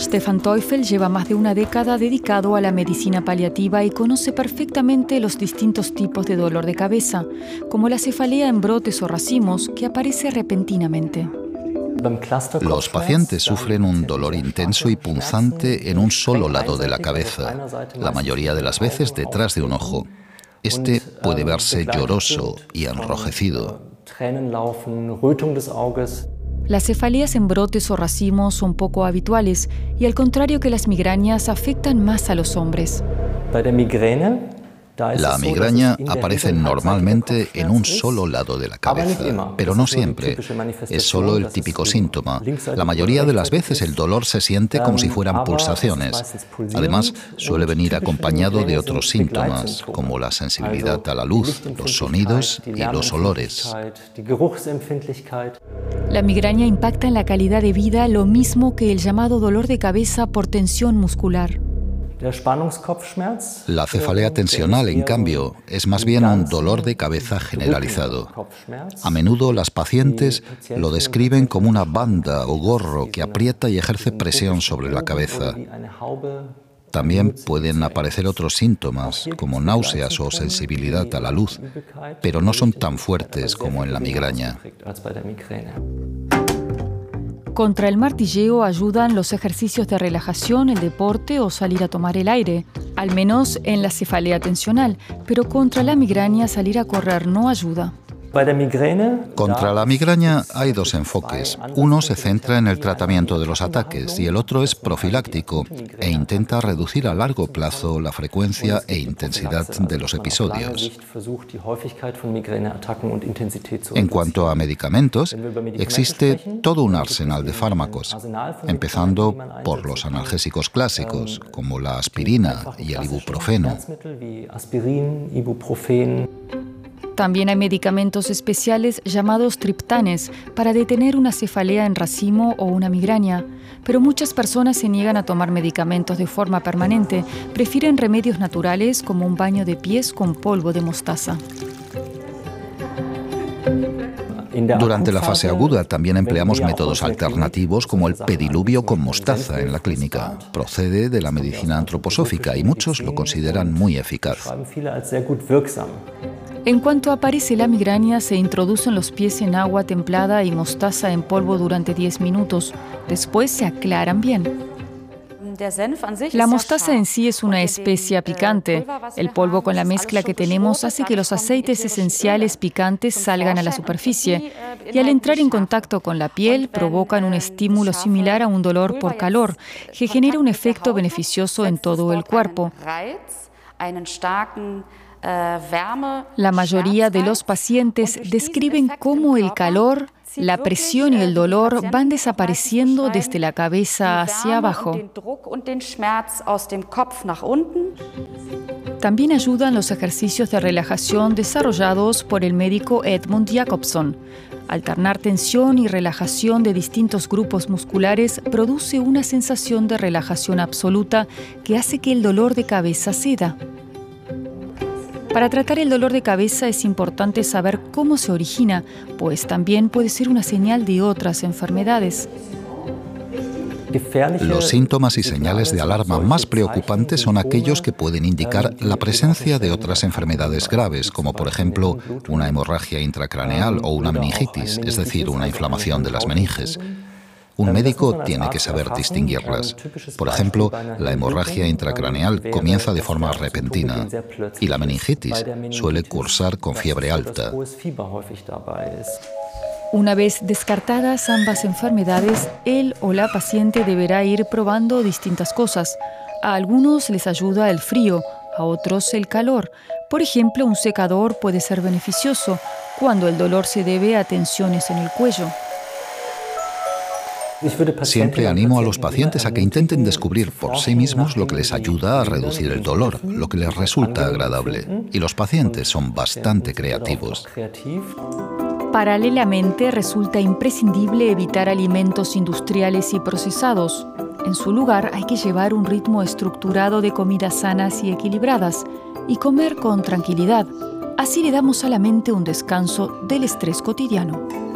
Stefan Teufel lleva más de una década dedicado a la medicina paliativa y conoce perfectamente los distintos tipos de dolor de cabeza, como la cefalea en brotes o racimos que aparece repentinamente. Los pacientes sufren un dolor intenso y punzante en un solo lado de la cabeza, la mayoría de las veces detrás de un ojo. Este puede verse lloroso y enrojecido. Las cefaleas en brotes o racimos son poco habituales y al contrario que las migrañas afectan más a los hombres. La migraña aparece normalmente en un solo lado de la cabeza, pero no siempre. Es solo el típico síntoma. La mayoría de las veces el dolor se siente como si fueran pulsaciones. Además, suele venir acompañado de otros síntomas, como la sensibilidad a la luz, los sonidos y los olores. La migraña impacta en la calidad de vida lo mismo que el llamado dolor de cabeza por tensión muscular. La cefalea tensional, en cambio, es más bien un dolor de cabeza generalizado. A menudo las pacientes lo describen como una banda o gorro que aprieta y ejerce presión sobre la cabeza. También pueden aparecer otros síntomas, como náuseas o sensibilidad a la luz, pero no son tan fuertes como en la migraña. Contra el martilleo ayudan los ejercicios de relajación, el deporte o salir a tomar el aire, al menos en la cefalea tensional, pero contra la migraña salir a correr no ayuda. Contra la migraña hay dos enfoques. Uno se centra en el tratamiento de los ataques y el otro es profiláctico e intenta reducir a largo plazo la frecuencia e intensidad de los episodios. En cuanto a medicamentos, existe todo un arsenal de fármacos, empezando por los analgésicos clásicos, como la aspirina y el ibuprofeno. También hay medicamentos especiales llamados triptanes para detener una cefalea en racimo o una migraña, pero muchas personas se niegan a tomar medicamentos de forma permanente, prefieren remedios naturales como un baño de pies con polvo de mostaza. Durante la fase aguda también empleamos métodos alternativos como el pediluvio con mostaza en la clínica. Procede de la medicina antroposófica y muchos lo consideran muy eficaz. En cuanto aparece la migraña, se introducen los pies en agua templada y mostaza en polvo durante 10 minutos. Después se aclaran bien. La mostaza en sí es una especia picante. El polvo con la mezcla que tenemos hace que los aceites esenciales picantes salgan a la superficie y al entrar en contacto con la piel provocan un estímulo similar a un dolor por calor, que genera un efecto beneficioso en todo el cuerpo. La mayoría de los pacientes describen cómo el calor, la presión y el dolor van desapareciendo desde la cabeza hacia abajo. También ayudan los ejercicios de relajación desarrollados por el médico Edmund Jacobson. Alternar tensión y relajación de distintos grupos musculares produce una sensación de relajación absoluta que hace que el dolor de cabeza ceda. Para tratar el dolor de cabeza es importante saber cómo se origina, pues también puede ser una señal de otras enfermedades. Los síntomas y señales de alarma más preocupantes son aquellos que pueden indicar la presencia de otras enfermedades graves, como por ejemplo una hemorragia intracraneal o una meningitis, es decir, una inflamación de las meninges. Un médico tiene que saber distinguirlas. Por ejemplo, la hemorragia intracraneal comienza de forma repentina y la meningitis suele cursar con fiebre alta. Una vez descartadas ambas enfermedades, él o la paciente deberá ir probando distintas cosas. A algunos les ayuda el frío, a otros el calor. Por ejemplo, un secador puede ser beneficioso cuando el dolor se debe a tensiones en el cuello. Siempre animo a los pacientes a que intenten descubrir por sí mismos lo que les ayuda a reducir el dolor, lo que les resulta agradable. Y los pacientes son bastante creativos. Paralelamente, resulta imprescindible evitar alimentos industriales y procesados. En su lugar, hay que llevar un ritmo estructurado de comidas sanas y equilibradas y comer con tranquilidad. Así le damos a la mente un descanso del estrés cotidiano.